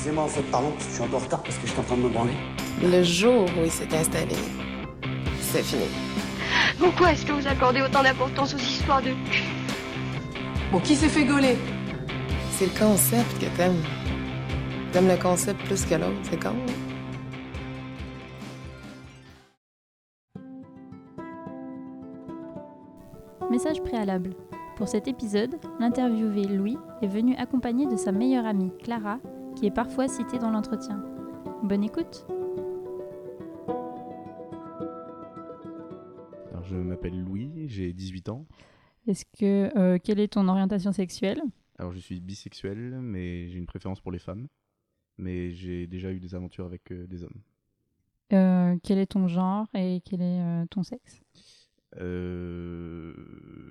Excusez-moi, en fait, pardon, je suis un peu en retard parce que j'étais en train de me branler. Le jour où il s'est installé, c'est fini. Pourquoi est-ce que vous accordez autant d'importance aux histoires de Bon, qui s'est fait gauler? C'est le concept que t'aimes. T'aimes le concept plus que l'autre, c'est con. hein? Message préalable. Pour cet épisode, l'interviewé Louis est venu accompagné de sa meilleure amie Clara, qui est parfois citée dans l'entretien. Bonne écoute Alors, je m'appelle Louis, j'ai 18 ans. Est-ce que euh, quelle est ton orientation sexuelle? Alors, je suis bisexuel, mais j'ai une préférence pour les femmes. Mais j'ai déjà eu des aventures avec euh, des hommes. Euh, Quel est ton genre et quel est euh, ton sexe? Euh...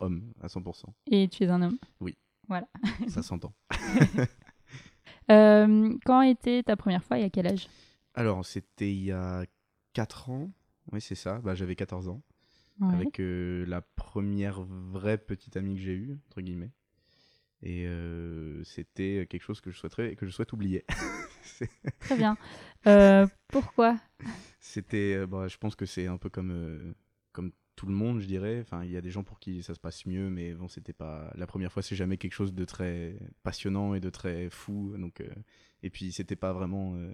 Homme, à 100%. Et tu es un homme? Oui. Voilà. Ça s'entend. Euh, quand était ta première fois et à quel âge? Alors, c'était il y a 4 ans. Oui, c'est ça. Bah, J'avais 14 ans. Ouais. Avec euh, la première vraie petite amie que j'ai eue, entre guillemets. Et euh, c'était quelque chose que je souhaiterais que je souhaite oublier. Très bien. Euh, pourquoi? C'était, euh, bah, je pense que c'est un peu comme, euh, comme tout le monde, je dirais. Enfin, il y a des gens pour qui ça se passe mieux, mais bon, c'était pas la première fois. C'est jamais quelque chose de très passionnant et de très fou. Donc, euh, et puis c'était pas vraiment, euh,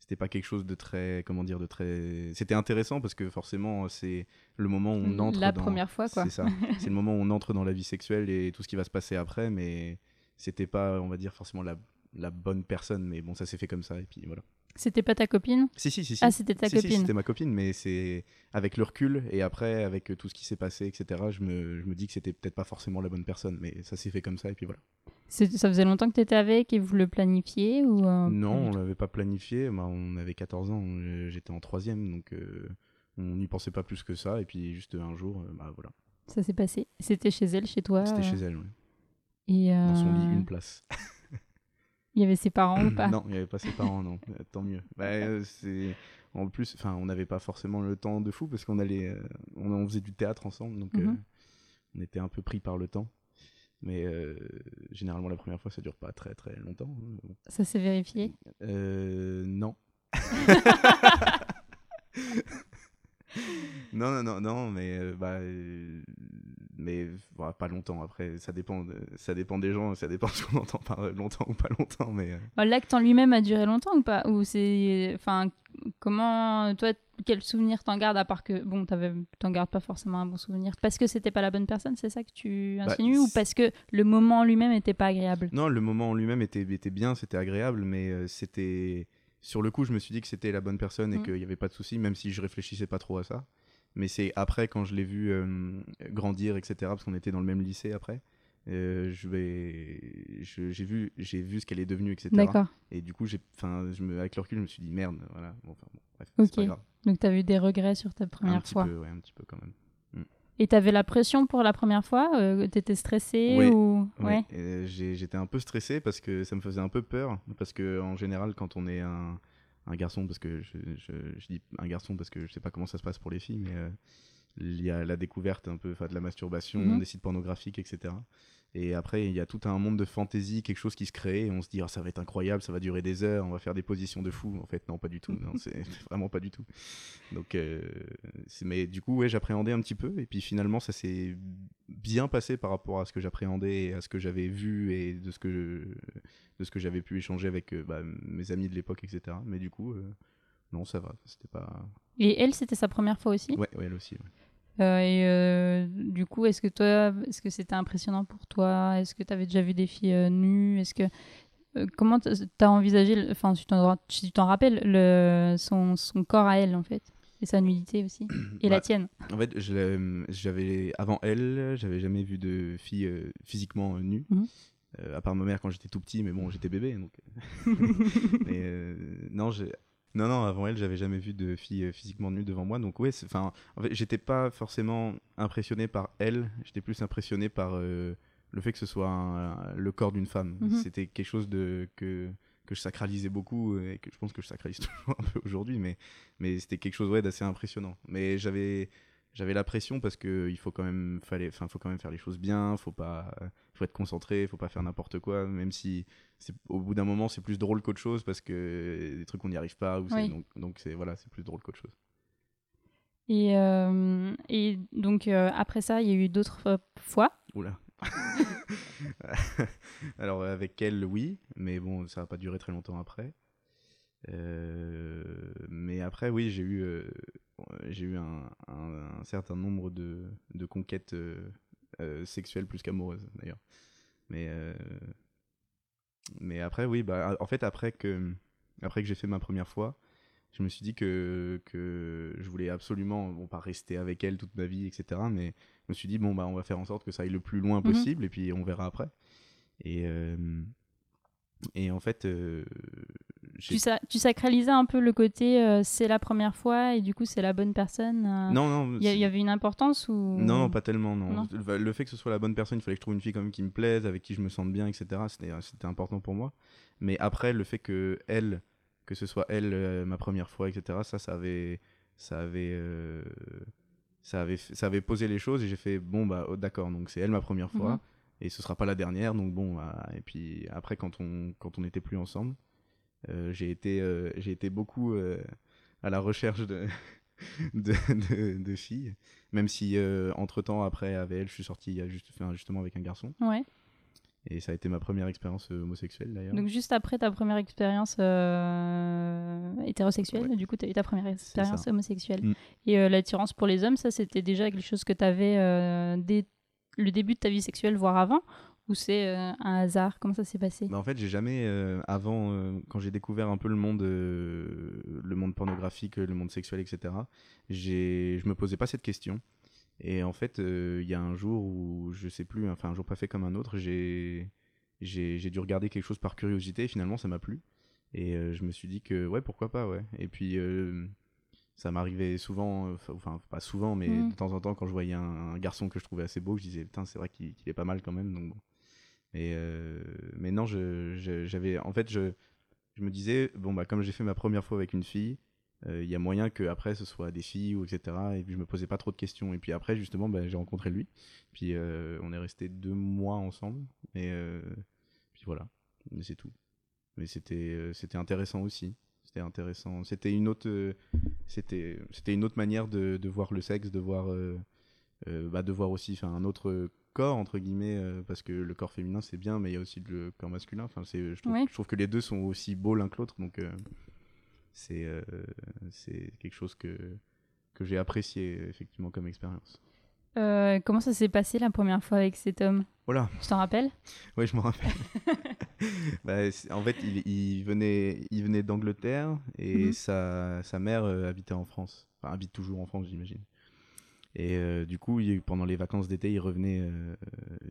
c'était pas quelque chose de très, comment dire, de très. C'était intéressant parce que forcément, c'est le moment où on entre. La dans- première fois, quoi. C'est ça. c'est le moment où on entre dans la vie sexuelle et tout ce qui va se passer après, mais c'était pas, on va dire, forcément la la bonne personne, mais bon, ça s'est fait comme ça, et puis voilà. C'était pas ta copine Si, si, si. si. Ah, c'était ta Si, si, copine. c'était ma copine, mais c'est avec le recul et après, avec tout ce qui s'est passé, etc., je me, je me dis que c'était peut-être pas forcément la bonne personne, mais ça s'est fait comme ça, et puis voilà. Ça faisait longtemps que tu étais avec et vous le planifiez ou euh, non, on l'avait pas planifié, bah, on avait 14 ans, euh, j'étais en troisième, donc euh, on n'y pensait pas plus que ça, et puis juste un jour, bah voilà, Ça s'est passé. C'était chez elle, chez toi c'était euh, chez elle, ouais. Et dans son lit, une place. Il y avait ses parents ou pas? Non, il n'y avait pas ses parents, non, Euh, tant mieux. Bah, euh, c'est... En plus, enfin, on n'avait pas forcément le temps de fou parce qu'on allait, euh, on, on faisait du théâtre ensemble, donc euh, Mhm. on était un peu pris par le temps. Mais euh, généralement, la première fois, ça dure pas très très longtemps. hein, bon. Ça s'est vérifié? Non. non, non, non, non, mais bah, mais voilà, pas longtemps. Après, ça dépend, de- ça dépend des gens, ça dépend de ce qu'on entend par longtemps ou pas longtemps, mais. euh, Bah, L'acte en lui-même a duré longtemps ou pas? Ou c'est. Enfin, comment. Toi, quel souvenir t'en gardes à part que. Bon, t'en gardes pas forcément un bon souvenir. Parce que c'était pas la bonne personne, c'est ça que tu Bah, insinues Ou parce que le moment en lui-même était pas agréable? Non, le moment en lui-même était, était bien, c'était agréable, mais euh, c'était. Sur le coup, je me suis dit que c'était la bonne personne et Mm. qu'il n'y avait pas de souci, même si je réfléchissais pas trop à ça. Mais c'est après, quand je l'ai vu euh, grandir, etc., parce qu'on était dans le même lycée après, euh, je vais, j'ai vu, j'ai vu ce qu'elle est devenue, etc. Et du coup, j'ai, enfin, je me, avec le recul, je me suis dit merde, voilà. Bon, enfin, bon, bref, Ok. c'est pas grave. Donc t'as eu des regrets sur ta un première petit fois. peu, ouais, un petit peu quand même. Et t'avais la pression pour la première fois euh, T'étais stressé ou... Ouais, j'étais un peu stressé parce que ça me faisait un peu peur. Parce que en général, quand on est un, un garçon, parce que je, je, je dis un garçon parce que je sais pas comment ça se passe pour les filles, mais euh, il y a la découverte un peu de la masturbation, Mhm. des sites pornographiques, etc. Et après, il y a tout un monde de fantaisie, quelque chose qui se crée, et on se dit, Ah, ça va être incroyable, ça va durer des heures, on va faire des positions de fou. En fait, non, pas du tout. Non, c'est vraiment pas du tout. Donc, euh, mais du coup, ouais, j'appréhendais un petit peu, et puis finalement, ça s'est bien passé par rapport à ce que j'appréhendais, et à ce que j'avais vu, et de ce que je- de ce que j'avais pu échanger avec euh, bah, mes amis de l'époque, etc. Mais du coup, euh, non, ça va, c'était pas. Et elle, c'était sa première fois aussi? Ouais, ouais, elle aussi. ouais. Euh, et euh, du coup, est-ce que toi, est-ce que c'était impressionnant pour toi? Est-ce que tu avais déjà vu des filles euh, nues? Est-ce que comment tu as envisagé, enfin, si tu t'en rappelles, le, son, son corps à elle en fait, et sa nudité aussi, et la Bah, tienne? En fait, j'avais avant elle, j'avais jamais vu de fille physiquement nue. Mhm. Euh, à part ma mère quand j'étais tout petit, mais bon, j'étais bébé, donc. mais euh, non, j'ai- non, non, avant elle, j'avais jamais vu de fille euh, physiquement nue devant moi, donc ouais, enfin, en fait, j'étais pas forcément impressionné par elle, j'étais plus impressionné par euh, le fait que ce soit un- le corps d'une femme. Mhm. C'était quelque chose de que que je sacralisais beaucoup et que je pense que je sacralise toujours un peu aujourd'hui, mais mais c'était quelque chose ouais, d'assez impressionnant. Mais j'avais j'avais la pression parce que il faut quand même fallait enfin faut quand même faire les choses bien faut pas faut être concentré faut pas faire n'importe quoi même si c'est au bout d'un moment c'est plus drôle qu'autre chose parce que des trucs on n'y arrive pas ou c'est- Oui. donc donc c'est voilà c'est plus drôle qu'autre chose Et, euh, et donc, euh, après ça, il y a eu d'autres euh, fois? oula alors avec elle oui mais bon ça va pas durer très longtemps après Euh, mais après oui j'ai eu euh, j'ai eu un, un- un certain nombre de, de conquêtes euh, sexuelles plus qu'amoureuses d'ailleurs mais mais après oui bah en fait après que après que j'ai fait ma première fois je me suis dit que, que je voulais absolument bon pas rester avec elle toute ma vie etc mais je me suis dit bon bah on va faire en sorte que ça aille le plus loin Mhm. possible et puis on verra après et et en fait Tu, sa- tu sacralisais un peu le côté euh, c'est la première fois et du coup c'est la bonne personne. euh, non non Il y, avait une importance ou? Non, non, pas tellement, non. Non. Le- Le fait que ce soit la bonne personne, il fallait que je trouve une fille même qui me plaise, avec qui je me sente bien, etc. C'était, euh, c'était important pour moi. Mais après, le fait que elle, que ce soit elle euh, ma première fois, etc. Ça, ça avait, ça avait, ça avait, ça avait posé les choses et j'ai fait bon bah oh, d'accord, donc c'est elle ma première fois Mhm. et ce sera pas la dernière, donc bon. bah, et puis après, quand on, quand on n'était plus ensemble, j'ai été, euh, j'ai été beaucoup euh, à la recherche de, de, de, de filles. Même si, entre temps, après, elle, je suis sorti juste, enfin, justement avec un garçon. Ouais. Et ça a été ma première expérience euh, homosexuelle d'ailleurs. Donc juste après ta première expérience euh, hétérosexuelle, Ouais. du coup tu as eu ta première expérience homosexuelle. Mm. Et euh, l'attirance pour les hommes, ça c'était déjà quelque chose que tu avais dès le début de ta vie sexuelle, voire avant Ou c'est euh, un hasard? Comment ça s'est passé? Bah, en fait, j'ai jamais, euh, avant, euh, quand j'ai découvert un peu le monde, le monde pornographique, le monde sexuel, etc., je me posais pas cette question. Et en fait, il y a un jour où, je sais plus, enfin un jour pas fait comme un autre, j'ai, dû regarder quelque chose par curiosité et finalement ça m'a plu. Et je me suis dit que, ouais, pourquoi pas, ouais. Et puis, ça m'arrivait souvent, enfin pas souvent, mais Mhm. de temps en temps, quand je voyais un, un garçon que je trouvais assez beau, je disais, putain, c'est vrai qu'il, est pas mal quand même, donc bon. Mais, euh, non, je, j'avais, en fait, je, je me disais, bon, bah, comme j'ai fait ma première fois avec une fille, euh, il y a moyen que après ce soit des filles ou etc. Et puis je me posais pas trop de questions. Et puis après, justement, bah, j'ai rencontré lui. Puis euh, on est resté deux mois ensemble. Et euh, puis voilà, mais c'est tout. Mais c'était, c'était intéressant aussi. C'était intéressant. C'était une autre, c'était, c'était une autre manière de, de voir le sexe, de voir, bah, de voir aussi, un autre corps entre guillemets, euh, parce que le corps féminin c'est bien, mais il y a aussi le corps masculin. Enfin, c'est, je trouve, Ouais. je trouve que les deux sont aussi beaux l'un que l'autre, donc euh, c'est, euh, c'est quelque chose que que j'ai apprécié effectivement comme expérience. Comment ça s'est passé la première fois avec cet homme? Voilà. Tu t'en rappelles? Oui, je m'en rappelle. Bah, en fait, il, il venait, il venait d'Angleterre et Mhm. sa, sa mère habitait en France. Enfin, habite toujours en France, j'imagine. Et euh, du coup, il- pendant les vacances d'été, il revenait. euh,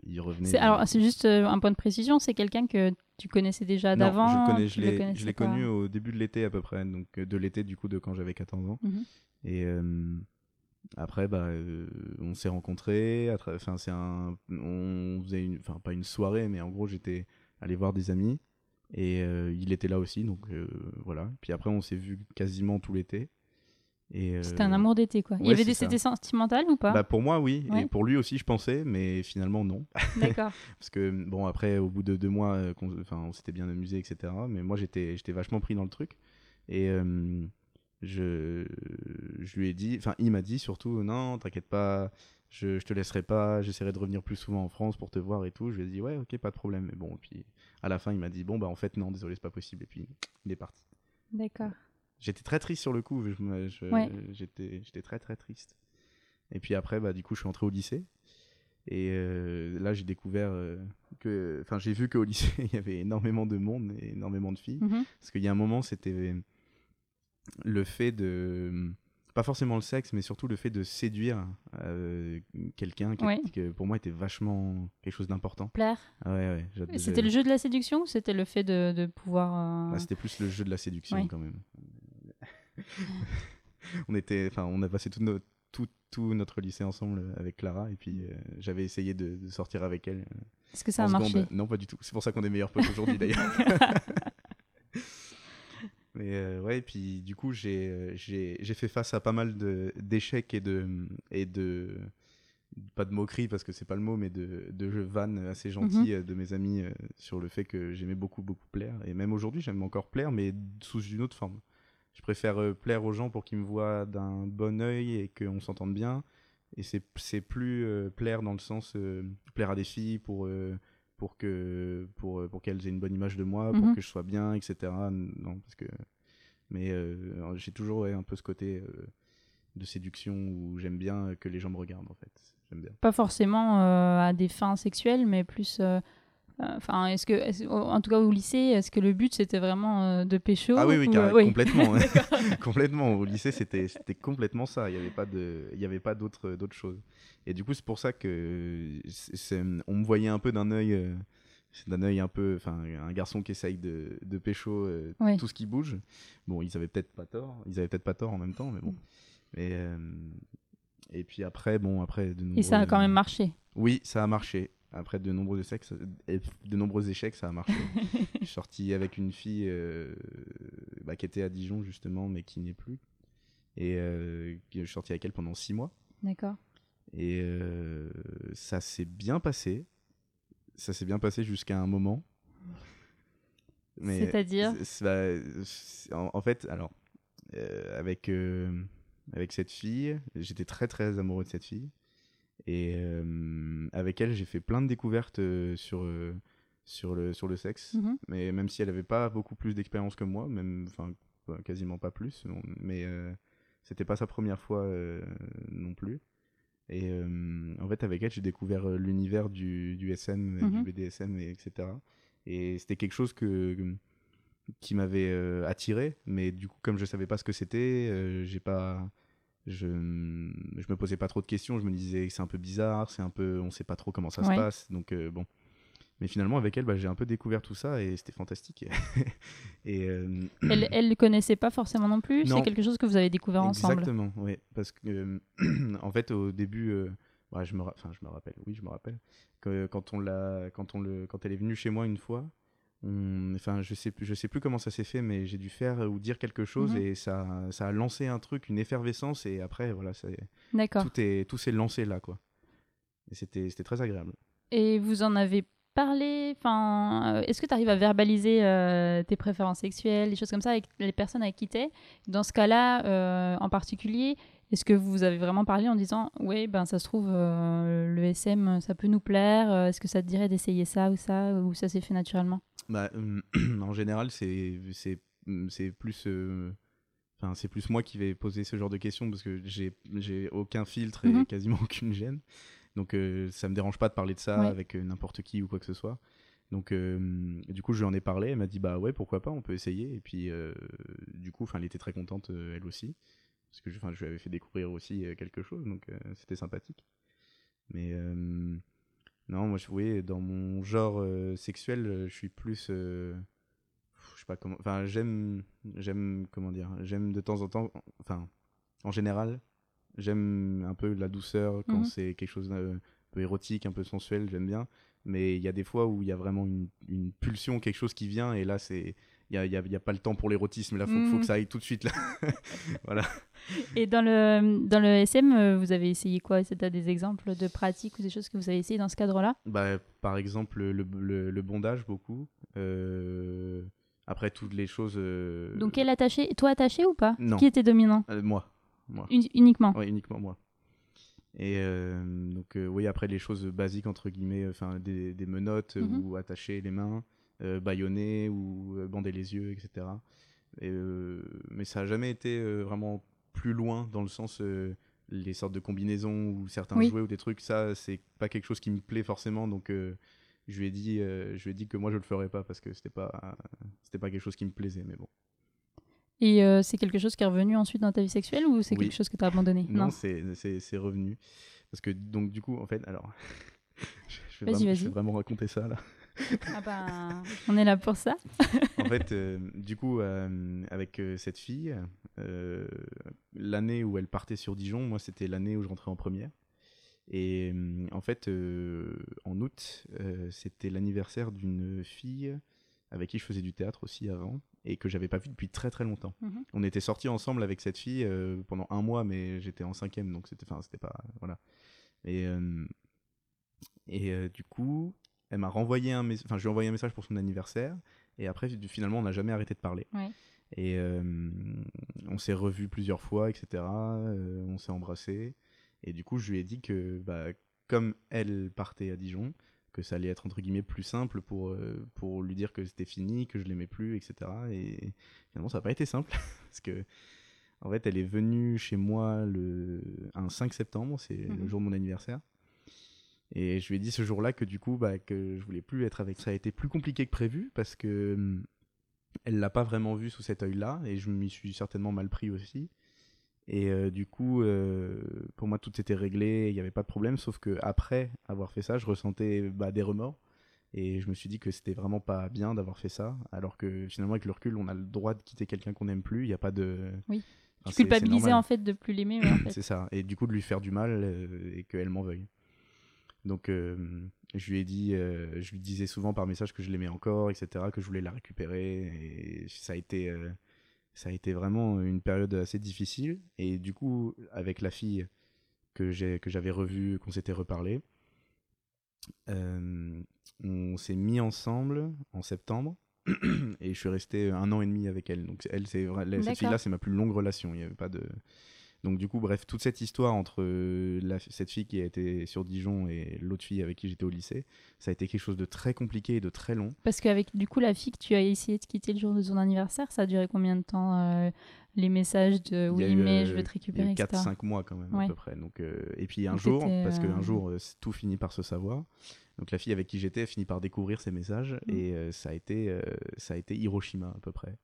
il revenait C'est- Alors c'est juste euh, un point de précision, c'est quelqu'un que tu connaissais déjà Non, d'avant je, connais, je l'ai, je l'ai connu au début de l'été à peu près, donc de l'été du coup de quand j'avais 14 ans. Mhm. Et euh, après, bah, on s'est rencontrés. Enfin, c'est un, on faisait une, enfin pas une soirée, mais en gros j'étais allé voir des amis et il était là aussi, donc voilà. Puis après, on s'est vu quasiment tout l'été. C'était euh, un amour d'été quoi. Il y avait des c'était sentimental ou pas? Bah pour moi oui, Ouais. et pour lui aussi je pensais, mais finalement non. D'accord. Parce que, bon, après, au bout de deux mois, euh, qu'on- enfin, on s'était bien amusé, etc. Mais moi, j'étais j'étais vachement pris dans le truc. Et euh, je, je lui ai dit, enfin, il m'a dit surtout, non, t'inquiète pas, je, je te laisserai pas, j'essaierai de revenir plus souvent en France pour te voir et tout. Je lui ai dit, ouais, ok, pas de problème. Mais bon, et puis à la fin, il m'a dit, bon, bah, en fait, non, désolé, c'est pas possible. Et puis, il est parti. D'accord. J'étais très triste sur le coup, Ouais. j'étais j'étais très très triste. Et puis après, bah, du coup, je suis entré au lycée. Et euh, là, j'ai découvert euh, que. Enfin, j'ai vu qu'au lycée, il y avait énormément de monde et énormément de filles. Mhm. Parce qu'il y a un moment, c'était le fait de. Pas forcément le sexe, mais surtout le fait de séduire euh, quelqu'un qui, Ouais. qui, pour moi, était vachement quelque chose d'important. Plaire. Ah ouais, ouais. C'était le jeu de la séduction ou c'était le fait de, de pouvoir. euh, Ah, c'était plus le jeu de la séduction Ouais. quand même. on était, enfin, on a passé tout, no- tout, tout notre lycée ensemble avec Clara et puis euh, j'avais essayé de, de sortir avec elle. euh, Est-ce que ça a marché seconde. Non, pas du tout. C'est pour ça qu'on est meilleurs potes aujourd'hui d'ailleurs. mais euh, ouais, et puis du coup, j'ai euh, j'ai j'ai fait face à pas mal de- d'échecs et de, et de. Pas de moqueries parce que c'est pas le mot, mais de, de jeux vannes assez gentils euh, de mes amis euh, sur le fait que j'aimais beaucoup, beaucoup plaire. Et même aujourd'hui, j'aime encore plaire, mais sous une autre forme. Je préfère euh, plaire aux gens pour qu'ils me voient d'un bon œil et qu'on s'entende bien. Et c'est plus euh, plaire dans le sens euh, plaire à des filles pour, pour que pour, pour qu'elles aient une bonne image de moi, pour Mhm. que je sois bien, etc. Non, parce que mais j'ai toujours ouais, un peu ce côté de séduction où j'aime bien que les gens me regardent en fait. J'aime bien. Pas forcément euh, à des fins sexuelles, mais plus. euh, Enfin, est-ce que, en tout cas au lycée, est-ce que le but c'était vraiment euh, de pécho Ah oui, oui, ou, euh, oui. complètement. complètement. Au lycée, c'était c'était complètement ça. Il n'y avait pas de, il y avait pas d'autres d'autres choses. Et du coup, c'est pour ça que on me voyait un peu d'un œil, euh, d'un œil un peu, enfin, un garçon qui essaye de, de pécho euh, Oui. tout ce qui bouge. Bon, ils avaient peut-être pas tort. Ils avaient peut-être pas tort en même temps, mais bon. Mais euh, et puis après, bon, après de Et ça a quand même marché. Oui, ça a marché. Après de nombreux échecs, ça- de nombreux échecs, ça a marché. je suis sorti avec une fille euh, bah, qui était à Dijon justement, mais qui n'est plus. Et euh, je suis sorti avec elle pendant six mois. D'accord. Et euh, ça s'est bien passé. Ça s'est bien passé jusqu'à un moment. C'est-à-dire c'est- c'est- bah, en, en fait, alors, euh, avec, avec cette fille, j'étais très très amoureux de cette fille. Et euh, avec elle, j'ai fait plein de découvertes sur, sur, le, sur le sexe. Mhm. Mais même si elle n'avait pas beaucoup plus d'expérience que moi, même, enfin, bah, quasiment pas plus, mais euh, c'était pas sa première fois euh, non plus. Et en fait, avec elle, j'ai découvert l'univers du, du SM, Mhm. du BDSM, et etc. Et c'était quelque chose que, qui m'avait attiré, mais du coup, comme je savais pas ce que c'était, j'ai pas. Je, je me posais pas trop de questions, je me disais c'est un peu bizarre, c'est un peu, on sait pas trop comment ça Ouais. se passe, donc euh, bon. Mais finalement, avec elle, bah, j'ai un peu découvert tout ça et c'était fantastique. et euh, Elle, elle le connaissait pas forcément non plus. C'est quelque chose que vous avez découvert ensemble. Exactement, oui. Parce que, euh, en fait, au début, euh, ouais, je, me enfin, je me rappelle, oui, je me rappelle, que quand, on l'a, quand, on le, quand elle est venue chez moi une fois, on- enfin, je sais, plus- je sais plus comment ça s'est fait, mais j'ai dû faire ou dire quelque chose Mhm. et ça, ça a lancé un truc, une effervescence, et après, voilà, tout, est, tout s'est lancé là, quoi. Et c'était, c'était très agréable. Et vous en avez parlé Enfin, euh, est-ce que tu arrives à verbaliser euh, tes préférences sexuelles, des choses comme ça avec les personnes avec qui t'es? Dans ce cas-là, euh, en particulier, est-ce que vous avez vraiment parlé en disant, oui, ben ça se trouve, euh, le SM, ça peut nous plaire. Est-ce que ça te dirait d'essayer ça ou ça, ou ça s'est fait naturellement? Bah, euh, en général, c'est plus euh, enfin c'est plus moi qui vais poser ce genre de questions parce que j'ai aucun filtre et Mhm. quasiment aucune gêne. Donc euh, ça me dérange pas de parler de ça avec euh, n'importe qui ou quoi que ce soit. Donc euh, du coup, je lui en ai parlé, elle m'a dit bah ouais, pourquoi pas, on peut essayer et puis du coup, enfin elle était très contente elle aussi parce que je, je lui avais fait découvrir aussi quelque chose donc c'était sympathique. Mais non, moi je oui, dans mon genre euh, sexuel, euh, je suis plus euh, je sais pas comment enfin j'aime j'aime comment dire, j'aime de temps en temps enfin en général, j'aime un peu la douceur quand Mhm. c'est quelque chose d'un peu érotique, un peu sensuel, j'aime bien, mais il y a des fois où il y a vraiment une, une pulsion, quelque chose qui vient et là c'est il y a, il il pas le temps pour l'érotisme, là faut, faut que ça aille tout de suite là. voilà. Et dans le, dans le SM, euh, vous avez essayé quoi? As des exemples de pratiques ou des choses que vous avez essayé dans ce cadre-là? Bah, par exemple, le, le, le bondage, beaucoup. Euh, après, toutes les choses. euh, Donc, quel attaché Toi attaché ou pas? Non. Qui était dominant? Euh, moi. moi. Uni- Uniquement? Ouais, uniquement moi. Et donc, oui, après, les choses basiques, entre guillemets, enfin, des, des menottes Mhm. ou attacher les mains, bâillonner ou euh, bander les yeux, etc. Et, euh, mais ça n'a jamais été euh, vraiment plus loin dans le sens. euh, les sortes de combinaisons ou certains Oui. jouets ou des trucs, ça, c'est pas quelque chose qui me plaît forcément. Donc, euh, je lui ai dit, euh, je lui ai dit que moi, je le ferais pas parce que c'était pas, c'était pas quelque chose qui me plaisait. Mais bon. Et euh, c'est quelque chose qui est revenu ensuite dans ta vie sexuelle ou c'est Oui. quelque chose que tu as abandonné? Non, c'est c'est- revenu. Parce que, donc, du coup, en fait, alors. je, vais vraiment, je vais vraiment raconter ça là. Ah bah, on est là pour ça. en fait, euh, du coup, euh, avec euh, cette fille, euh, l'année où elle partait sur Dijon, moi, c'était l'année où je rentrais en première. Et euh, en fait, euh, en août, euh, c'était l'anniversaire d'une fille avec qui je faisais du théâtre aussi avant et que j'avais pas vu depuis très très longtemps. Mhm. On était sortis ensemble avec cette fille euh, pendant un mois, mais j'étais en cinquième, donc c'était, enfin, c'était pas, voilà. Et euh, et euh, du coup, elle m'a renvoyé un message, enfin, je lui ai envoyé un message pour son anniversaire, et après, finalement, on n'a jamais arrêté de parler. Ouais. Et euh, on s'est revus plusieurs fois, etc. euh, on s'est embrassés. Et du coup, je lui ai dit que, bah, comme elle partait à Dijon, que ça allait être entre guillemets plus simple pour, euh, pour lui dire que c'était fini, que je l'aimais plus, etc. Et finalement, ça n'a pas été simple. parce que, en fait, elle est venue chez moi le, un 5 septembre, c'est le Mhm. jour de mon anniversaire. Et je lui ai dit ce jour-là que du coup, bah, que je voulais plus être avec. Ça a été plus compliqué que prévu parce que hum, elle l'a pas vraiment vu sous cet œil-là et je m'y suis certainement mal pris aussi. Et euh, du coup, euh, pour moi, tout était réglé, il n'y avait pas de problème, sauf que après avoir fait ça, je ressentais bah, des remords. Et je me suis dit que c'était vraiment pas bien d'avoir fait ça, alors que finalement, avec le recul, on a le droit de quitter quelqu'un qu'on n'aime plus. Il n'y a pas de. Oui. Enfin, Tu culpabilisais en fait de plus l'aimer, mais en fait. C'est ça. Et du coup, de lui faire du mal euh, et qu'elle m'en veuille. Donc, je lui ai dit, je lui disais souvent par message que je l'aimais encore, etc., que je voulais la récupérer. Et ça a été, ça a été vraiment une période assez difficile. Et du coup, avec la fille que j'ai, que j'avais revue, qu'on s'était reparlé, euh, on s'est mis ensemble en septembre. et je suis resté un an et demi avec elle. Donc elle, c'est cette fille-là, c'est ma plus longue relation. Il n'y avait pas de. Donc du coup, bref, toute cette histoire entre euh, la- cette fille qui a été sur Dijon et l'autre fille avec qui j'étais au lycée, ça a été quelque chose de très compliqué et de très long. Parce qu'avec du coup la fille que tu as essayé de quitter le jour de son anniversaire, ça a duré combien de temps euh, les messages de oui mais euh, je veux te récupérer, eu etc. 4-5 mois quand même à peu près. Donc, euh, et puis un Donc jour, parce qu'un jour, tout finit par se savoir. Donc la fille avec qui j'étais finit par découvrir ces messages Mm. et euh, ça, a été, euh, ça a été Hiroshima à peu près.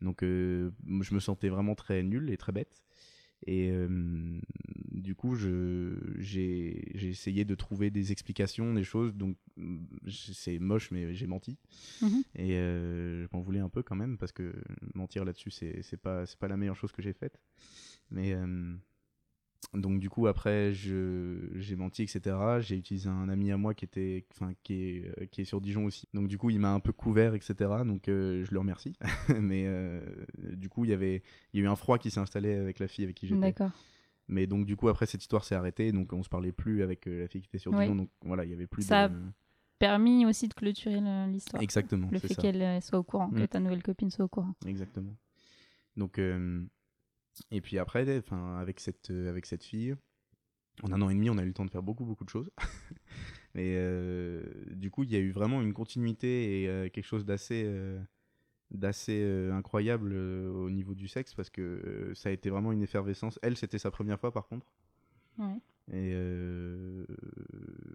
Donc euh, je me sentais vraiment très nul et très bête. Et euh, du coup, j'ai essayé de trouver des explications, des choses. Donc mm, c'est moche, mais j'ai menti. Mhm. Et euh, je m'en voulais un peu quand même parce que mentir là-dessus, c'est pas, pas la meilleure chose que j'ai faite. Mais euh, donc du coup après j'ai menti etc. J'ai utilisé un ami à moi qui était enfin qui est euh, qui est sur Dijon aussi. Donc du coup il m'a un peu couvert etc. Donc euh, je le remercie. Mais euh, du coup il y avait il y a eu un froid qui s'est installé avec la fille avec qui j'étais. D'accord. Mais donc du coup après cette histoire s'est arrêtée donc on se parlait plus avec euh, la fille qui était sur. Dijon. Donc voilà il y avait plus Ça de Permis aussi de clôturer l'histoire. exactement Le fait qu'elle soit au courant, que Mm. ta nouvelle copine soit au courant. Exactement. Donc, et puis après, enfin, avec cette, euh, avec cette fille, en un an et demi, on a eu le temps de faire beaucoup, beaucoup de choses. Mais euh, du coup, il y a eu vraiment une continuité et euh, quelque chose d'assez, euh, d'assez incroyable au niveau du sexe parce que ça a été vraiment une effervescence. Elle, c'était sa première fois, par contre. Ouais. Et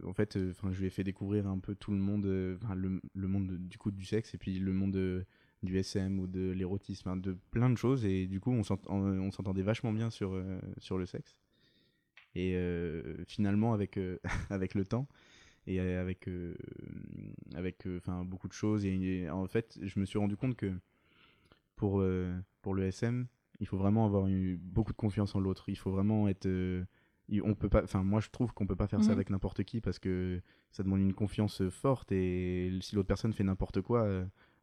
en fait, enfin, je lui ai fait découvrir un peu tout le monde, le, le monde de- du coup du sexe et puis le monde du SM ou de l'érotisme, hein, de plein de choses. Et du coup, on s'ent- on on s'entendait vachement bien sur, euh, sur le sexe. Et euh, finalement, avec, euh, avec le temps et avec, avec enfin, beaucoup de choses, et, et en fait, je me suis rendu compte que pour, pour le SM, il faut vraiment avoir eu beaucoup de confiance en l'autre. Il faut vraiment être. on peut pas enfin moi je trouve qu'on peut pas faire ça Mhm. avec n'importe qui parce que ça demande une confiance forte et si l'autre personne fait n'importe quoi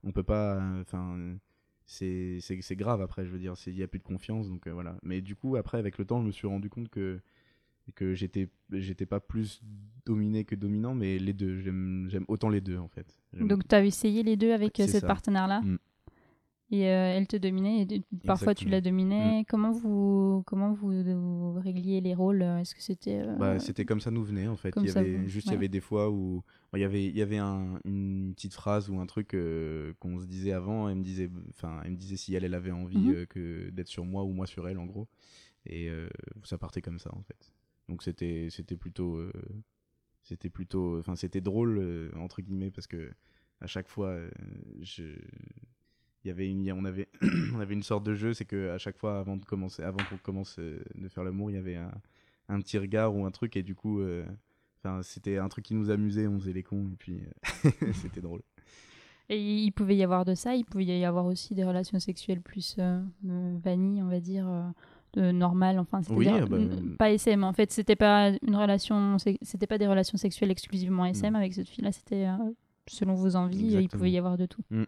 on peut pas enfin c'est c'est c'est grave après je veux dire c'est- il y a plus de confiance donc euh, voilà mais du coup après avec le temps je me suis rendu compte que que j'étais j'étais pas plus dominé que dominant mais les deux j'aime j'aime autant les deux en fait Donc tu as essayé les deux avec euh, cette ça. partenaire-là? Mm. Et euh, elle te dominait et parfois tu Exactement. Mm. la dominais. Comment vous comment vous, vous régliez les rôles Est-ce que c'était euh, Bah, c'était comme ça nous venait en fait. comme il y avait vous- juste il y avait des fois où il y avait il y avait un- une petite phrase ou un truc euh, qu'on se disait avant. Elle me disait enfin elle me disait si elle elle avait envie Mhm. euh, que d'être sur moi ou moi sur elle en gros. Et euh, ça partait comme ça en fait. Donc c'était c'était plutôt euh, c'était plutôt enfin c'était drôle euh, entre guillemets parce que à chaque fois euh, je il y avait une on avait on avait une sorte de jeu c'est que à chaque fois avant de commencer avant qu'on commence euh, de faire l'amour il y avait un, un petit regard ou un truc et du coup euh, c'était un truc qui nous amusait on faisait les cons et puis euh, c'était drôle Et il pouvait y avoir de ça, il pouvait y avoir aussi des relations sexuelles plus euh, vanille, on va dire, de normales, enfin, Oui, ah bah, pas SM. En fait, c'était pas une relation, c'était pas des relations sexuelles exclusivement SM Non. avec cette fille-là, c'était euh, selon vos envies, il pouvait y avoir de tout. Mm.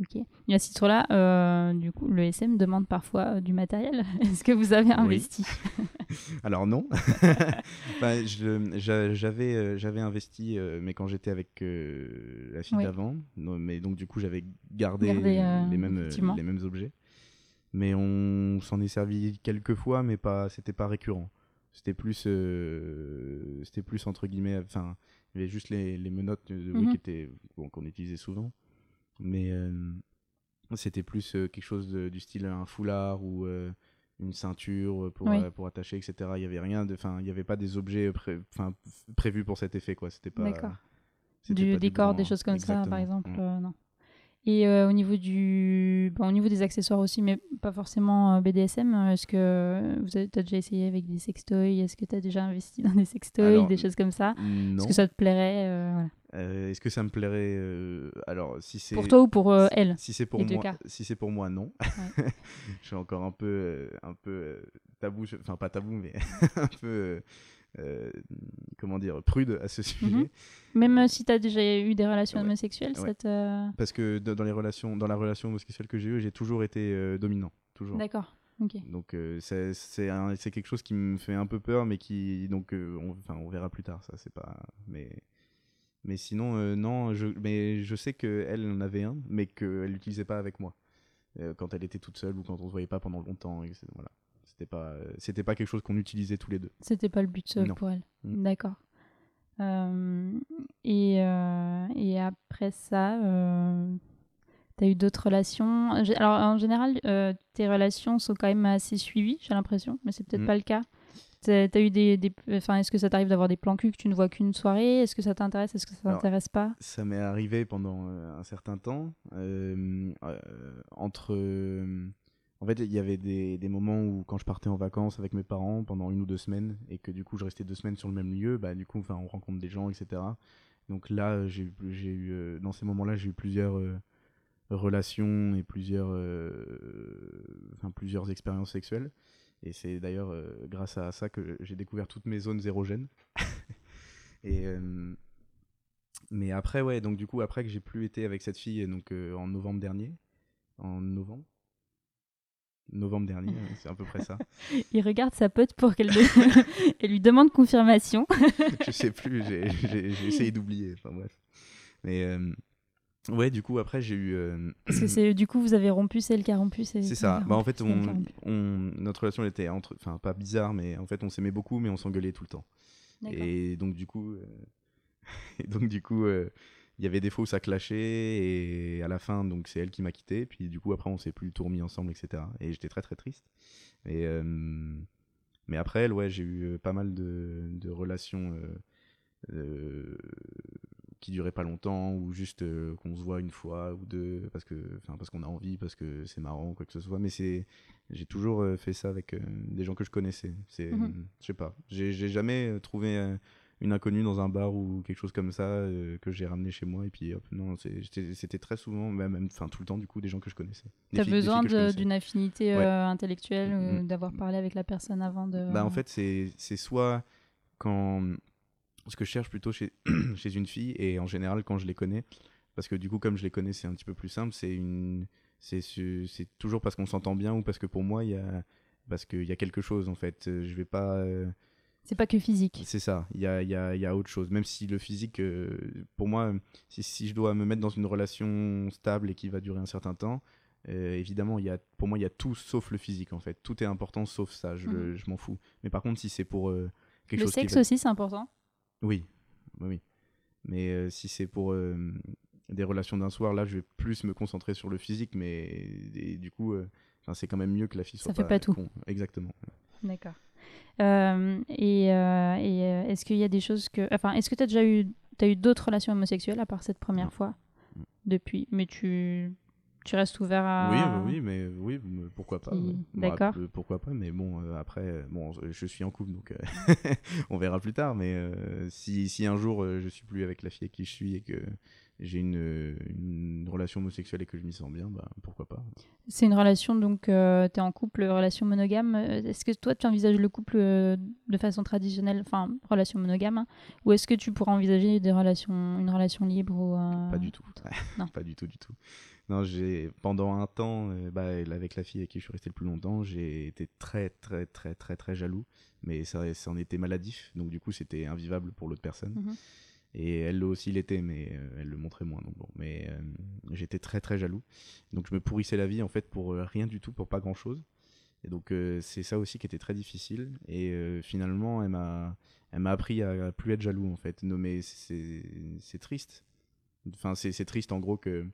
Ok. Et à ce titre-là, euh, du coup, le SM demande parfois euh, du matériel. Est-ce que vous avez investi? Alors non. Bah, j'avais euh, j'avais investi, mais quand j'étais avec euh, la fille Oui. d'avant. Mais donc du coup, j'avais gardé, Gardé, les, mêmes, les mêmes objets. Mais on s'en est servi quelques fois, mais pas, c'était pas récurrent. C'était plus, c'était plus entre guillemets. Enfin, il y avait juste les, les menottes Mhm. qui étaient bon, qu'on utilisait souvent, mais c'était plus quelque chose de- du style un foulard ou une ceinture pour, Oui. euh, pour attacher, etc. Il y avait rien de, enfin, il y avait pas des objets pré- prévus pour cet effet, quoi. C'était pas. D'accord. Du pas décor, des choses comme ça, par exemple Mm. euh, Non. Et euh, au, niveau du... bon, au niveau des accessoires aussi, mais pas forcément euh, BDSM, euh, est-ce que vous avez as déjà essayé avec des sextoys? Est-ce que tu as déjà investi dans des sextoys, Alors, des choses comme ça? Est-ce que ça te plairait euh, voilà. Euh, Est-ce que ça me plairait Alors, si c'est Pour toi ou pour elle? Si c'est pour moi, cas. si c'est pour moi, non. je suis encore un peu, un peu tabou, enfin pas tabou, mais un peu, euh, euh, comment dire, prude à ce sujet. Mhm. Même euh, si tu as déjà eu des relations Ouais. homosexuelles, Ouais. ça te... Parce que dans les relations, dans la relation homosexuelle que j'ai eue, j'ai toujours été euh, dominant, toujours. D'accord. Ok. Donc euh, c'est quelque chose qui me fait un peu peur, mais qui donc euh, on, verra plus tard. Ça c'est pas, mais mais sinon euh, non, je mais je sais que elle en avait un, mais qu'elle l'utilisait pas avec moi Euh, quand elle était toute seule ou quand on se voyait pas pendant longtemps. et Voilà, c'était pas euh, c'était pas quelque chose qu'on utilisait tous les deux. C'était pas le but euh, Non. pour elle. Mm. D'accord. Euh, et, euh, et après ça, tu as eu d'autres relations? Alors en général, euh, tes relations sont quand même assez suivies, j'ai l'impression, mais c'est peut-être Mm. pas le cas. T'as t'as eu des, des- enfin, est-ce que ça t'arrive d'avoir des plans cul que tu ne vois qu'une soirée? Est-ce que ça t'intéresse? Est-ce que ça Alors, t'intéresse pas? Ça m'est arrivé pendant euh, un certain temps. euh, euh, entre. En fait, il y avait des, moments où, quand je partais en vacances avec mes parents pendant une ou deux semaines, et que du coup, je restais deux semaines sur le même lieu, bah, du coup, on rencontre des gens, etc. Donc là, j'ai eu. euh, dans ces moments-là, j'ai eu plusieurs. euh, relations et plusieurs euh, enfin plusieurs expériences sexuelles et c'est d'ailleurs grâce à ça que j'ai découvert toutes mes zones érogènes et mais après, ouais, donc du coup, après que j'ai plus été avec cette fille, donc en novembre dernier, en novembre, novembre dernier, ouais, c'est à peu près ça. Il regarde sa pote pour qu'elle elle lui demande confirmation. je sais plus, j'ai- essayé d'oublier, enfin bref. Mais euh, ouais, du coup, après, j'ai eu. euh, Parce que c'est du coup, vous avez rompu, c'est elle qui a rompu. C'est ça. Bah, en fait, on, on- notre relation elle était entre, enfin pas bizarre, mais en fait, on s'aimait beaucoup, mais on s'engueulait tout le temps. D'accord. Et donc du coup, euh, et donc du coup, il y avait des fois où ça clashait et à la fin, donc c'est elle qui m'a quitté. Puis du coup après, on s'est plus tout remis ensemble, etc. Et j'étais très très triste. Et euh, mais après elle, ouais, j'ai eu euh, pas mal de, de relations euh, euh, qui duraient pas longtemps ou juste euh, qu'on se voit une fois ou deux parce que, enfin parce qu'on a envie, parce que c'est marrant ou quoi que ce soit. Mais c'est, j'ai toujours fait ça avec des gens que je connaissais. C'est, Mhm. je sais pas, j'ai jamais trouvé une inconnue dans un bar ou quelque chose comme ça euh, que j'ai ramené chez moi et puis hop, non, c'était très souvent, même, enfin tout le temps du coup, des gens que je connaissais. T'as besoin d'une affinité Ouais. euh, intellectuelle, euh, Mhm. d'avoir parlé avec la personne avant de. Bah, en fait, c'est soit quand. Ce que je cherche plutôt chez, chez une fille, et en général quand je les connais, parce que du coup, comme je les connais, c'est un petit peu plus simple, c'est une. C'est c'est toujours parce qu'on s'entend bien ou parce que pour moi, il y a. Parce qu'il y a quelque chose en fait. Euh, Je vais pas. C'est pas que physique. C'est ça, il y a, il y, a, il y a autre chose. Même si le physique, euh, pour moi, si, si je dois me mettre dans une relation stable et qui va durer un certain temps, euh, évidemment, il y a, pour moi, il y a tout sauf le physique en fait. Tout est important sauf ça, je, le- je m'en fous. Mais par contre, si c'est pour euh, quelque Le chose sexe qui va... aussi, c'est important. Oui, oui, oui. Mais euh, si c'est pour des relations d'un soir, là, je vais plus me concentrer sur le physique, mais et du coup, c'est quand même mieux que la fille soit Ça fait pas tout. con. Exactement. D'accord. Euh, et euh, et, euh, est-ce qu'il y a des choses que. Enfin, est-ce que tu as déjà eu, as eu d'autres relations homosexuelles à part cette première fois. Depuis? Mais tu, tu restes ouvert à. Oui, oui, mais oui, pourquoi pas. Bon, D'accord. pourquoi pas, mais bon, après, bon, je suis en couple, donc on verra plus tard. Mais si, si un jour je suis plus avec la fille avec qui je suis et que j'ai une, euh, une relation homosexuelle et que je m'y sens bien, bah, pourquoi pas. C'est une relation, donc tu es en couple, relation monogame. Euh, Est-ce que toi, tu envisages le couple euh, de façon traditionnelle, enfin, relation monogame, hein, ou est-ce que tu pourrais envisager des relations, une relation libre ou, euh, Pas du tout. Non. pas du tout, du tout. Non, j'ai pendant un temps, euh, bah, avec la fille avec qui je suis resté le plus longtemps, j'ai été très, très, très, très, très jaloux. Mais ça, ça en était maladif, donc du coup, c'était invivable pour l'autre personne. Mhm. Et elle aussi l'était, mais euh, elle le montrait moins. Donc bon, mais euh, j'étais très, très jaloux. Donc je me pourrissais la vie en fait pour euh, rien du tout, pour pas grand chose. Et donc euh, c'est ça aussi qui était très difficile. Et euh, finalement, elle m'a, elle m'a appris à, à plus être jaloux en fait. Non, mais c'est, c'est triste. Enfin, c'est, c'est triste en gros que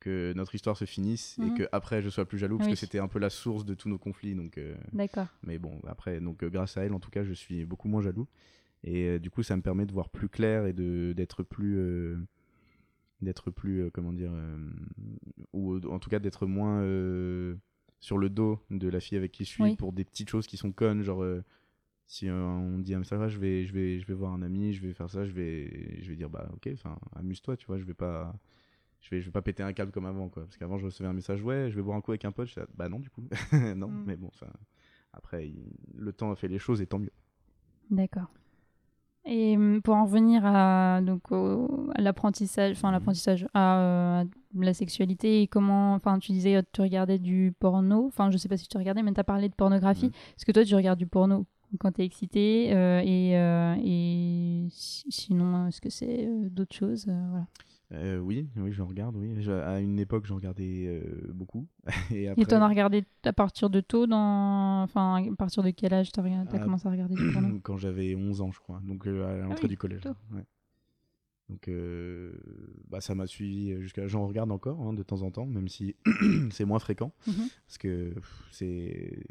que notre histoire se finisse Mhm. et que après je sois plus jaloux parce Oui. que c'était un peu la source de tous nos conflits. Donc euh, D'accord. mais bon, après, donc grâce à elle, en tout cas, je suis beaucoup moins jaloux. Et euh, du coup, ça me permet de voir plus clair et d'être plus, euh, d'être plus, euh, comment dire, euh, ou en tout cas d'être moins euh, sur le dos de la fille avec qui je suis Oui. pour des petites choses qui sont connes, genre. si on dit mais ça je vais, je vais, je vais voir un ami, je vais faire ça, je vais, je vais dire bah ok, enfin amuse-toi, tu vois, je vais pas, je vais, je vais pas péter un câble comme avant quoi, parce qu'avant je recevais un message ouais, je vais boire un coup avec un pote, je bah non du coup, non, Mm. mais bon, enfin après il- le temps a fait les choses et tant mieux. D'accord. Et hum, pour en revenir à, donc, au- à l'apprentissage, enfin l'apprentissage, à, euh, à la sexualité et comment, enfin tu disais euh, tu regardais du porno, enfin je sais pas si tu regardais, mais tu as parlé de pornographie. Mhm. Est-ce que toi tu regardes du porno quand tu es excité euh, et, euh, et si- sinon est-ce que c'est d'autres choses voilà. Euh, oui, oui, je regarde, oui. Je- à une époque, j'en regardais euh, beaucoup. et après, t'en as regardé à partir de tôt dans, enfin à partir de quel âge t'as Ah, commencé à regarder du porno? quand j'avais 11 ans, je crois. Donc euh, à l'entrée oui, du collège. ouais. Donc bah, ça m'a suivi jusqu'à. J'en regarde encore hein, de temps en temps, même si c'est moins fréquent. Mhm. Parce que c'est.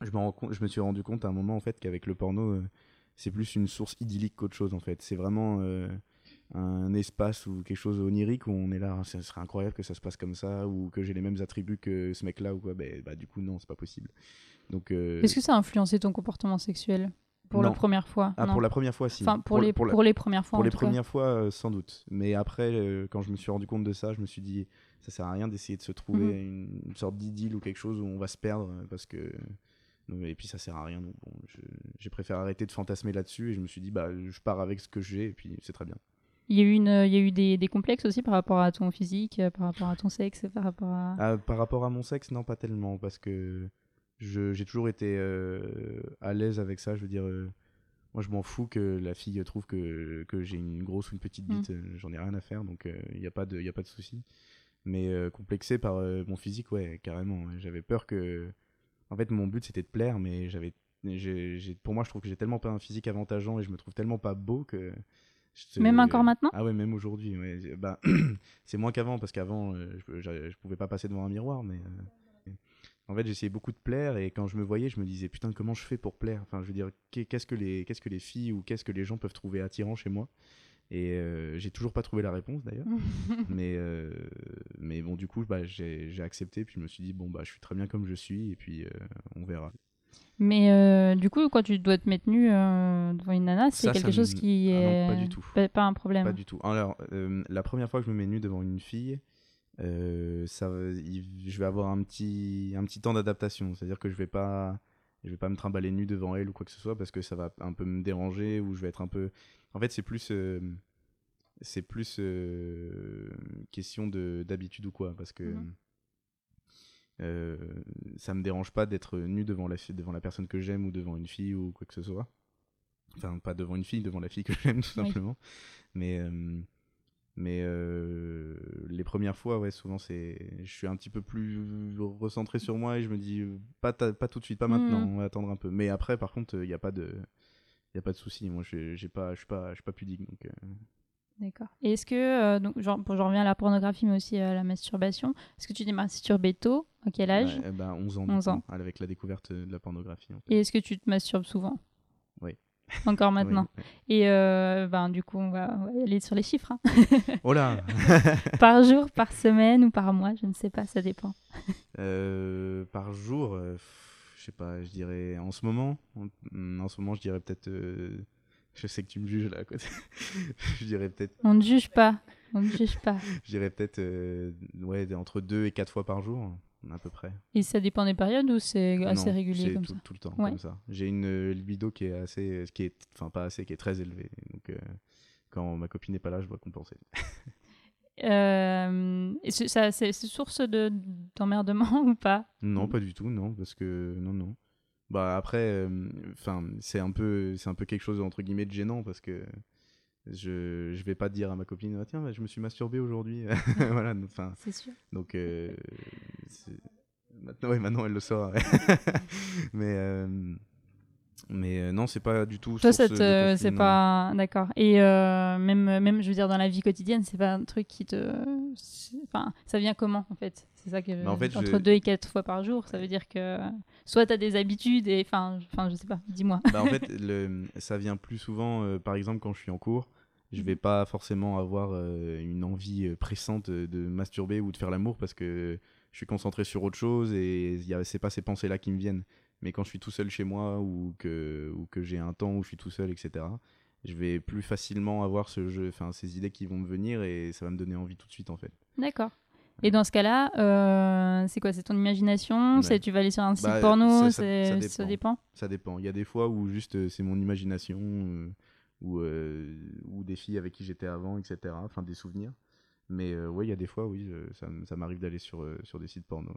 Je, compte- je me suis rendu compte à un moment en fait qu'avec le porno, c'est plus une source idyllique qu'autre chose en fait. C'est vraiment un espace ou quelque chose onirique où on est là, ce serait incroyable que ça se passe comme ça ou que j'ai les mêmes attributs que ce mec-là ou quoi. Ben, bah, du coup, non, c'est pas possible. Donc, euh, Est-ce que ça a influencé ton comportement sexuel pour la première fois? Ah, Non. pour la première fois, si. Enfin, pour, les, pour la- pour les premières fois. pour en les tout cas. premières fois, euh, sans doute. Mais après, euh, quand je me suis rendu compte de ça, je me suis dit, ça sert à rien d'essayer de se trouver Mhm. une, une sorte d'idylle ou quelque chose où on va se perdre parce que. Et puis ça sert à rien. Donc bon, je- j'ai préféré arrêter de fantasmer là-dessus et je me suis dit, bah, je pars avec ce que j'ai et puis c'est très bien. Il y a eu, une, il y a eu des, des complexes aussi par rapport à ton physique, euh, par rapport à ton sexe, par rapport à. Ah, par rapport à mon sexe, non, pas tellement, parce que j'ai toujours été euh, à l'aise avec ça. Je veux dire, euh, moi, je m'en fous que la fille trouve que, que j'ai une grosse ou une petite bite. euh, J'en ai rien à faire, donc il n'y a pas de, y a pas de souci. Mais euh, complexé par euh, mon physique, ouais, carrément. J'avais peur que. En fait, mon but c'était de plaire, mais j'avais. Pour moi, je trouve que j'ai tellement pas un physique avantageant et je me trouve tellement pas beau que. Même encore maintenant Ah ouais, même aujourd'hui. ouais. Bah, c'est moins qu'avant, parce qu'avant, euh, je, je pouvais pas passer devant un miroir, mais. euh, en fait, j'essayais beaucoup de plaire et quand je me voyais, je me disais putain, comment je fais pour plaire? Enfin, je veux dire, qu'est- qu'est-ce que les, qu'est-ce que les filles ou qu'est-ce que les gens peuvent trouver attirant chez moi? Et euh, j'ai toujours pas trouvé la réponse d'ailleurs. mais, euh, mais bon, du coup, bah, j'ai j'ai accepté, puis je me suis dit bon, bah, je suis très bien comme je suis et puis euh, on verra. Mais euh, du coup, quand tu dois te mettre nu euh, devant une nana, c'est quelque ça chose me- qui Ah non, est. pas du tout. Pas, pas un problème. Pas du tout. Alors, euh, la première fois que je me mets nu devant une fille, ça, il- je vais avoir un petit, un petit temps d'adaptation. C'est-à-dire que je vais pas, je vais pas me trimballer nu devant elle ou quoi que ce soit parce que ça va un peu me déranger ou je vais être un peu. En fait, c'est plus, c'est plus question de d'habitude ou quoi parce que. Mhm. Euh, ça me dérange pas d'être nu devant la, devant la personne que j'aime ou devant une fille ou quoi que ce soit. Enfin, pas devant une fille, devant la fille que j'aime, tout Oui. simplement. Mais, euh, mais euh, les premières fois, ouais, souvent, c'est, je suis un petit peu plus recentré sur moi et je me dis, pas, pas tout de suite, pas maintenant, Mhm. on va attendre un peu. Mais après, par contre, il n'y a pas de. Il a pas de souci, moi je pas, pas, je suis pas pudique donc. D'accord. Et est-ce que, euh, donc, genre, bon, j'en reviens à la pornographie, mais aussi à la masturbation, est-ce que tu t'es masturbé tôt À quel âge? Ouais, eh ben, 11 ans, du 11 coup, ans. avec la découverte de la pornographie. en fait. Et est-ce que tu te masturbes souvent? Oui. Encore Oui, maintenant. Et euh, ben, du coup, on va, on va y aller sur les chiffres. hein. Oh là par jour, par semaine ou par mois, je ne sais pas, ça dépend. Euh, par jour, euh, je sais pas, je dirais en ce moment, en, en ce moment, je dirais peut-être. Euh, je sais que tu me juges là à côté. je dirais peut-être, On ne juge pas. On ne juge pas. je dirais peut-être, euh, ouais, entre deux et quatre fois par jour. à peu près. Et ça dépend des périodes ou c'est assez Non, régulier comme tout, ça tout le temps Ouais. comme ça. J'ai une euh, libido qui est assez, qui est, enfin pas assez, qui est très élevée. Donc euh, quand ma copine n'est pas là, je dois compenser. Euh, c'est- source de d'emmerdement ou pas? Non, pas du tout, non, parce que non, non. Bah après, enfin, c'est un peu, c'est un peu quelque chose entre guillemets de gênant parce que je, je vais pas dire à ma copine, ah, tiens, bah, je me suis masturbé aujourd'hui, voilà, enfin, C'est sûr. donc euh, maintenant, ouais, maintenant elle le saura, ouais. mais euh, mais euh, non, c'est pas du tout. Toi, c'est non. pas d'accord. Et euh, même, même, je veux dire, dans la vie quotidienne, c'est pas un truc qui te, enfin, ça vient comment en fait? C'est ça que Bah, en fait, entre je- deux et quatre fois par jour, ça veut dire que soit t'as des habitudes et, enfin, enfin, je sais pas. Dis-moi. Bah, en fait, le, ça vient plus souvent, euh, par exemple, quand je suis en cours, je vais pas forcément avoir euh, une envie pressante de, masturber ou de faire l'amour parce que je suis concentré sur autre chose et il y a- c'est pas ces pensées-là qui me viennent. Mais quand je suis tout seul chez moi ou que, ou que j'ai un temps où je suis tout seul, etc., je vais plus facilement avoir ce jeu, enfin, ces idées qui vont me venir et ça va me donner envie tout de suite en fait. D'accord. Et dans ce cas-là, euh, c'est quoi? C'est ton imagination? Ouais. C'est tu vas aller sur un site Bah, porno? ça- dépend. Ça dépend. Il y a des fois où juste euh, c'est mon imagination euh, ou, euh, ou des filles avec qui j'étais avant, etc. Enfin, des souvenirs. Mais ouais, il y a des fois, oui, ça, m'arrive d'aller sur, sur des sites porno.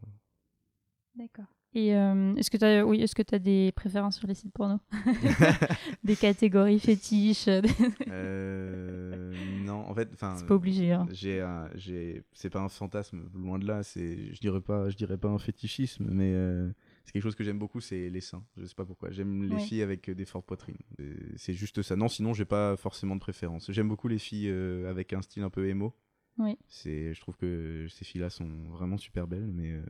D'accord. Et euh, est-ce que tu as, oui, est-ce que tu as des préférences sur les sites porno Des catégories fétiches Euh, non, en fait, enfin. C'est pas obligé. hein. J'ai, j'ai, c'est pas un fantasme, loin de là. C'est, je dirais pas, je dirais pas un fétichisme, mais euh, c'est quelque chose que j'aime beaucoup, c'est les seins. Je sais pas pourquoi. J'aime les Ouais. filles avec des fortes poitrines. C'est juste ça. Non, sinon j'ai pas forcément de préférence. J'aime beaucoup les filles euh, avec un style un peu émo. Oui. C'est, je trouve que ces filles-là sont vraiment super belles, mais euh,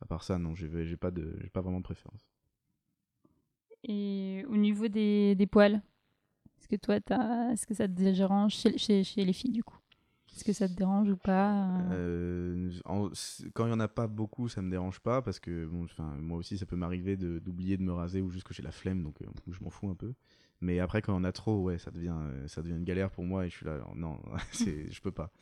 à part ça, non, j'ai, pas de, j'ai pas vraiment de préférence. Et au niveau des, des poils, est-ce que toi, est-ce que ça te dérange chez, chez, chez les filles du coup? Est-ce que ça te dérange ou pas euh? Euh, en- quand il y en a pas beaucoup, ça me dérange pas parce que bon, moi aussi, ça peut m'arriver d'oublier de me raser ou juste que j'ai la flemme, donc euh, je m'en fous un peu. Mais après, quand il y en a trop, ouais, ça devient, euh, ça devient une galère pour moi et je suis là, alors, non, je peux pas.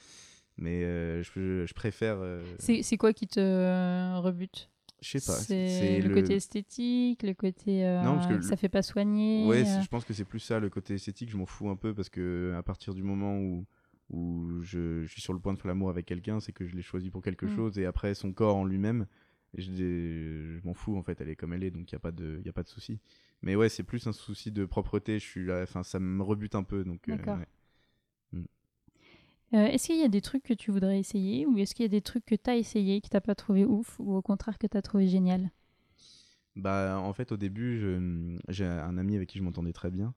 Mais euh, je, je- préfère. euh, c'est, quoi qui te euh, rebute? Je sais pas. C'est le, côté esthétique, le côté euh, Non, parce que que le- ça fait pas soigner. Ouais, euh, je pense que c'est plus ça, le côté esthétique, je m'en fous un peu parce que à partir du moment où, où je, je suis sur le point de faire l'amour avec quelqu'un, c'est que je l'ai choisi pour quelque Mm. chose et après son corps en lui-même, je, m'en fous en fait, elle est comme elle est donc il n'y a pas de, y a pas de souci. Mais ouais, c'est plus un souci de propreté, je suis là, enfin ça me rebute un peu donc. euh, ouais. Euh, est-ce qu'il y a des trucs que tu voudrais essayer ou est-ce qu'il y a des trucs que tu as essayé que t'as pas trouvé ouf ou au contraire que tu as trouvé génial? Bah, en fait, au début, je- j'ai un ami avec qui je m'entendais très bien,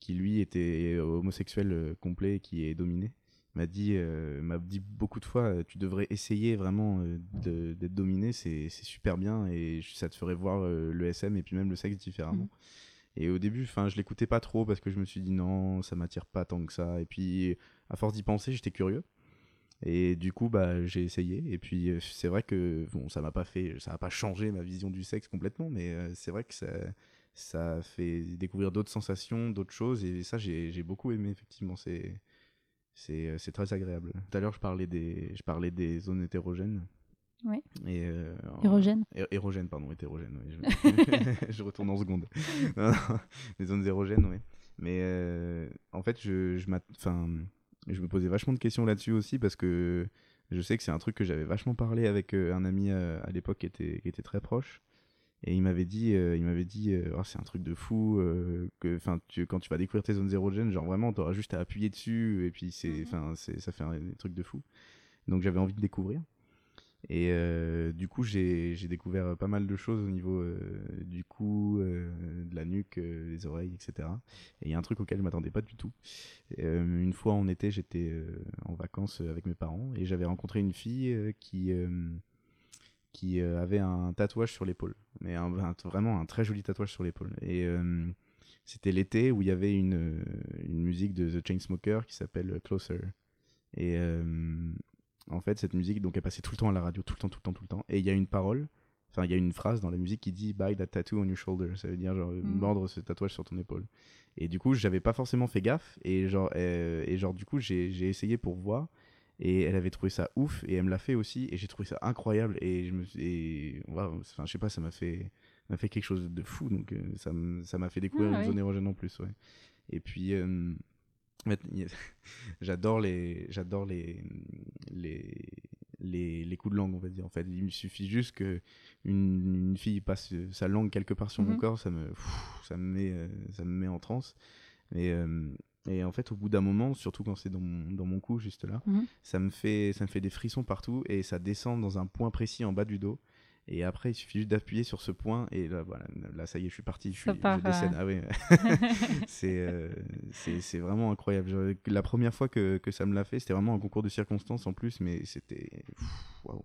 qui lui était homosexuel euh, complet et qui est dominé. M'a dit, euh, m'a dit beaucoup de fois, euh, tu devrais essayer vraiment euh, de- d'être dominé, c'est c'est super bien et ça te ferait voir euh, le SM et puis même le sexe différemment. Et au début, enfin, je l'écoutais pas trop parce que je me suis dit non, ça m'attire pas tant que ça. Et puis, à force d'y penser, j'étais curieux. Et du coup, bah, j'ai essayé. Et puis, euh, c'est vrai que bon, ça m'a pas fait, ça a pas changé ma vision du sexe complètement, mais euh, c'est vrai que ça, ça fait découvrir d'autres sensations, d'autres choses. Et ça, j'ai beaucoup aimé. Effectivement, euh, c'est très agréable. Tout à l'heure, je je parlais des zones hétérogènes. Ouais. Et euh, Érogène Érogène, pardon, hétérogène. ouais, je... je retourne en seconde. Non, non, Les zones érogènes, oui. Mais euh, en fait, je, je, enfin, je me posais vachement de questions là-dessus aussi parce que je sais que c'est un truc que j'avais vachement parlé avec euh, un ami à l'époque qui était, qui était très proche. Et il m'avait dit, euh, il m'avait dit, euh, Oh, c'est un truc de fou. euh, que, enfin, tu, quand tu vas découvrir tes zones érogènes, genre vraiment, t'auras juste à appuyer dessus et puis c'est, enfin, c'est, ça fait un, des trucs de fou. Donc j'avais envie de découvrir. Et euh, du coup, j'ai découvert pas mal de choses au niveau euh, du cou, euh, de la nuque, euh, les oreilles, etc. Et il y a un truc auquel je m'attendais pas du tout. Euh, une fois en été, j'étais euh, en vacances avec mes parents et j'avais rencontré une fille euh, qui, euh, qui euh, avait un tatouage sur l'épaule. Mais vraiment un très joli tatouage sur l'épaule. Et euh, c'était l'été où il y avait une, euh, une musique de The Chainsmokers qui s'appelle Closer. Et euh, en fait, cette musique, donc elle passait tout le temps à la radio, tout le temps, tout le temps, tout le temps. Et il y a une parole, enfin, il y a une phrase dans la musique qui dit Buy that tattoo on your shoulder. Ça veut dire, genre, Mhm. mordre ce tatouage sur ton épaule. Et du coup, j'avais pas forcément fait gaffe. Et genre, euh, et genre du coup, j'ai j'ai essayé pour voir. Et elle avait trouvé ça ouf et elle me l'a fait aussi et j'ai trouvé ça incroyable et je me et, waouh, enfin, je sais pas, ça m'a fait, m'a fait quelque chose de fou donc euh, ça m'a fait découvrir Ah une ouais. zone érogène en plus, ouais. Et puis euh, j'adore les j'adore les, les les les coups de langue on va dire en fait il me suffit juste que une, une fille passe sa langue quelque part sur mon Mhm. corps ça me pff, ça me met euh, ça me met en transe et euh, et en fait au bout d'un moment surtout quand c'est dans mon, dans mon cou juste là Mhm. ça me fait ça me fait des frissons partout et ça descend dans un point précis en bas du dos et après il suffit juste d'appuyer sur ce point et là voilà là ça y est je suis parti je, suis, je décède. euh. ah c'est euh, c'est vraiment incroyable. Je- la première fois que, que ça me l'a fait c'était vraiment un concours de circonstances en plus mais c'était waouh.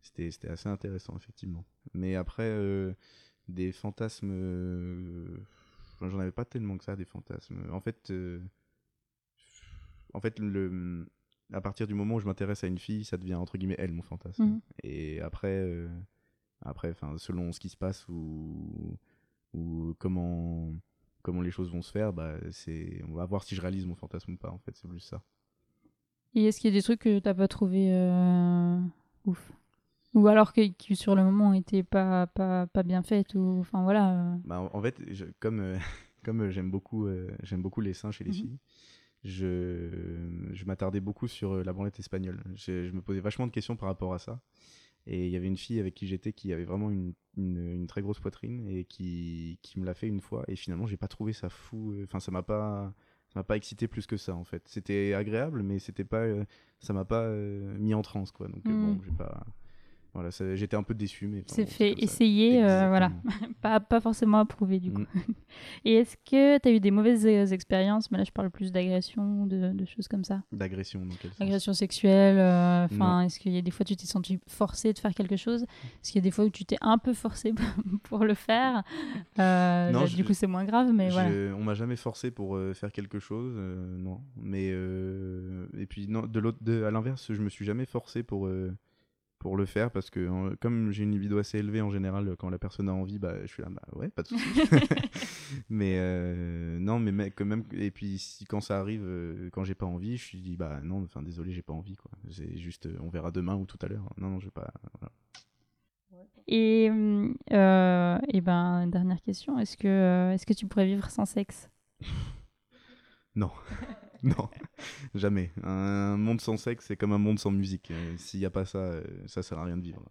C'était assez intéressant effectivement. Mais après euh, des fantasmes euh, j'en avais pas tellement que ça des fantasmes. En fait en fait le à partir du moment où je m'intéresse à une fille ça devient entre guillemets elle mon fantasme. Mhm. et après après enfin selon ce qui se passe ou ou comment comment les choses vont se faire bah c'est on va voir si je réalise mon fantasme ou pas en fait c'est plus ça Et est-ce qu'il y a des trucs que t'as pas trouvé euh, ouf? Ou alors que, qui sur le moment étaient pas, pas, pas bien faites ou enfin voilà. euh. Bah, en en fait, je- comme, euh, comme j'aime beaucoup, euh, j'aime beaucoup les seins chez les Mhm. filles, je, je m'attardais beaucoup sur la branlette espagnole. Je, je me posais vachement de questions par rapport à ça. Et il y avait une fille avec qui j'étais qui avait vraiment une, une, une très grosse poitrine et qui, qui me l'a fait une fois. Et finalement, j'ai pas trouvé ça fou. euh, Enfin, ça m'a pas, ça m'a pas excité plus que ça en fait. C'était agréable, mais c'était pas, euh, ça m'a pas euh, mis en transe quoi. Donc bon, j'ai pas. Voilà, j'étais un peu déçu, mais. C'est fait essayer, euh, voilà. Pas, pas forcément approuvé du coup. Mm. Et est-ce que tu as eu des mauvaises euh, expériences? Mais là, je parle plus d'agression de, de choses comme ça. D'agression, sens? Agression sexuelle, euh, enfin, est-ce qu'il y a des fois tu t'es senti forcé de faire quelque chose? Est-ce qu'il y a des fois où tu t'es un peu forcé pour le faire? Euh, Non, là, je- Du coup, c'est moins grave, mais voilà. On m'a jamais forcé pour faire quelque chose, non. Mais et puis non, de l'autre, de, à l'inverse, je me suis jamais forcé pour pour le faire parce que comme j'ai une libido assez élevée en général, quand la personne a envie, bah je suis là, bah ouais, pas de souci. mais euh, non, mais quand même. Et puis si quand ça arrive, euh, quand j'ai pas envie, je suis dit bah non, enfin désolé, j'ai pas envie quoi. C'est juste, euh, on verra demain ou tout à l'heure. Non, non, je vais pas. voilà. Et, euh, et ben, dernière question, est-ce que, est-ce que tu pourrais vivre sans sexe? Non, non, jamais. Un monde sans sexe, c'est comme un monde sans musique. Euh, S'il n'y a pas ça, euh, ça sert à rien de vivre.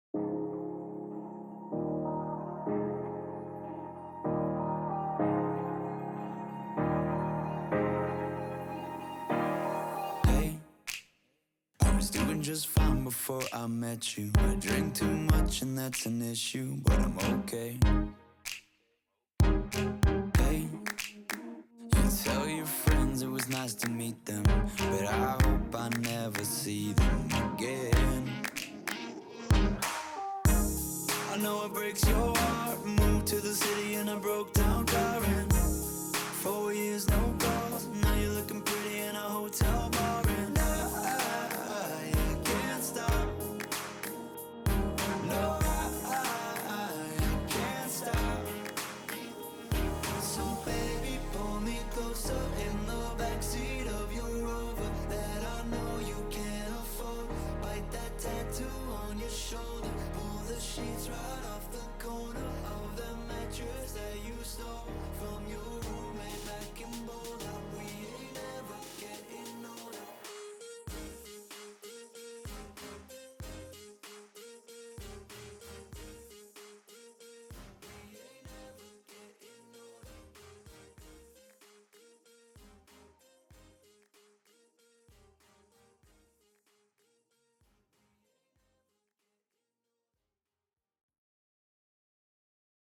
Just fine before I met you. I drink too much and that's an issue, but I'm okay. Nice to meet them, but I hope I never see them again. I know it breaks your heart. Moved to the city and I broke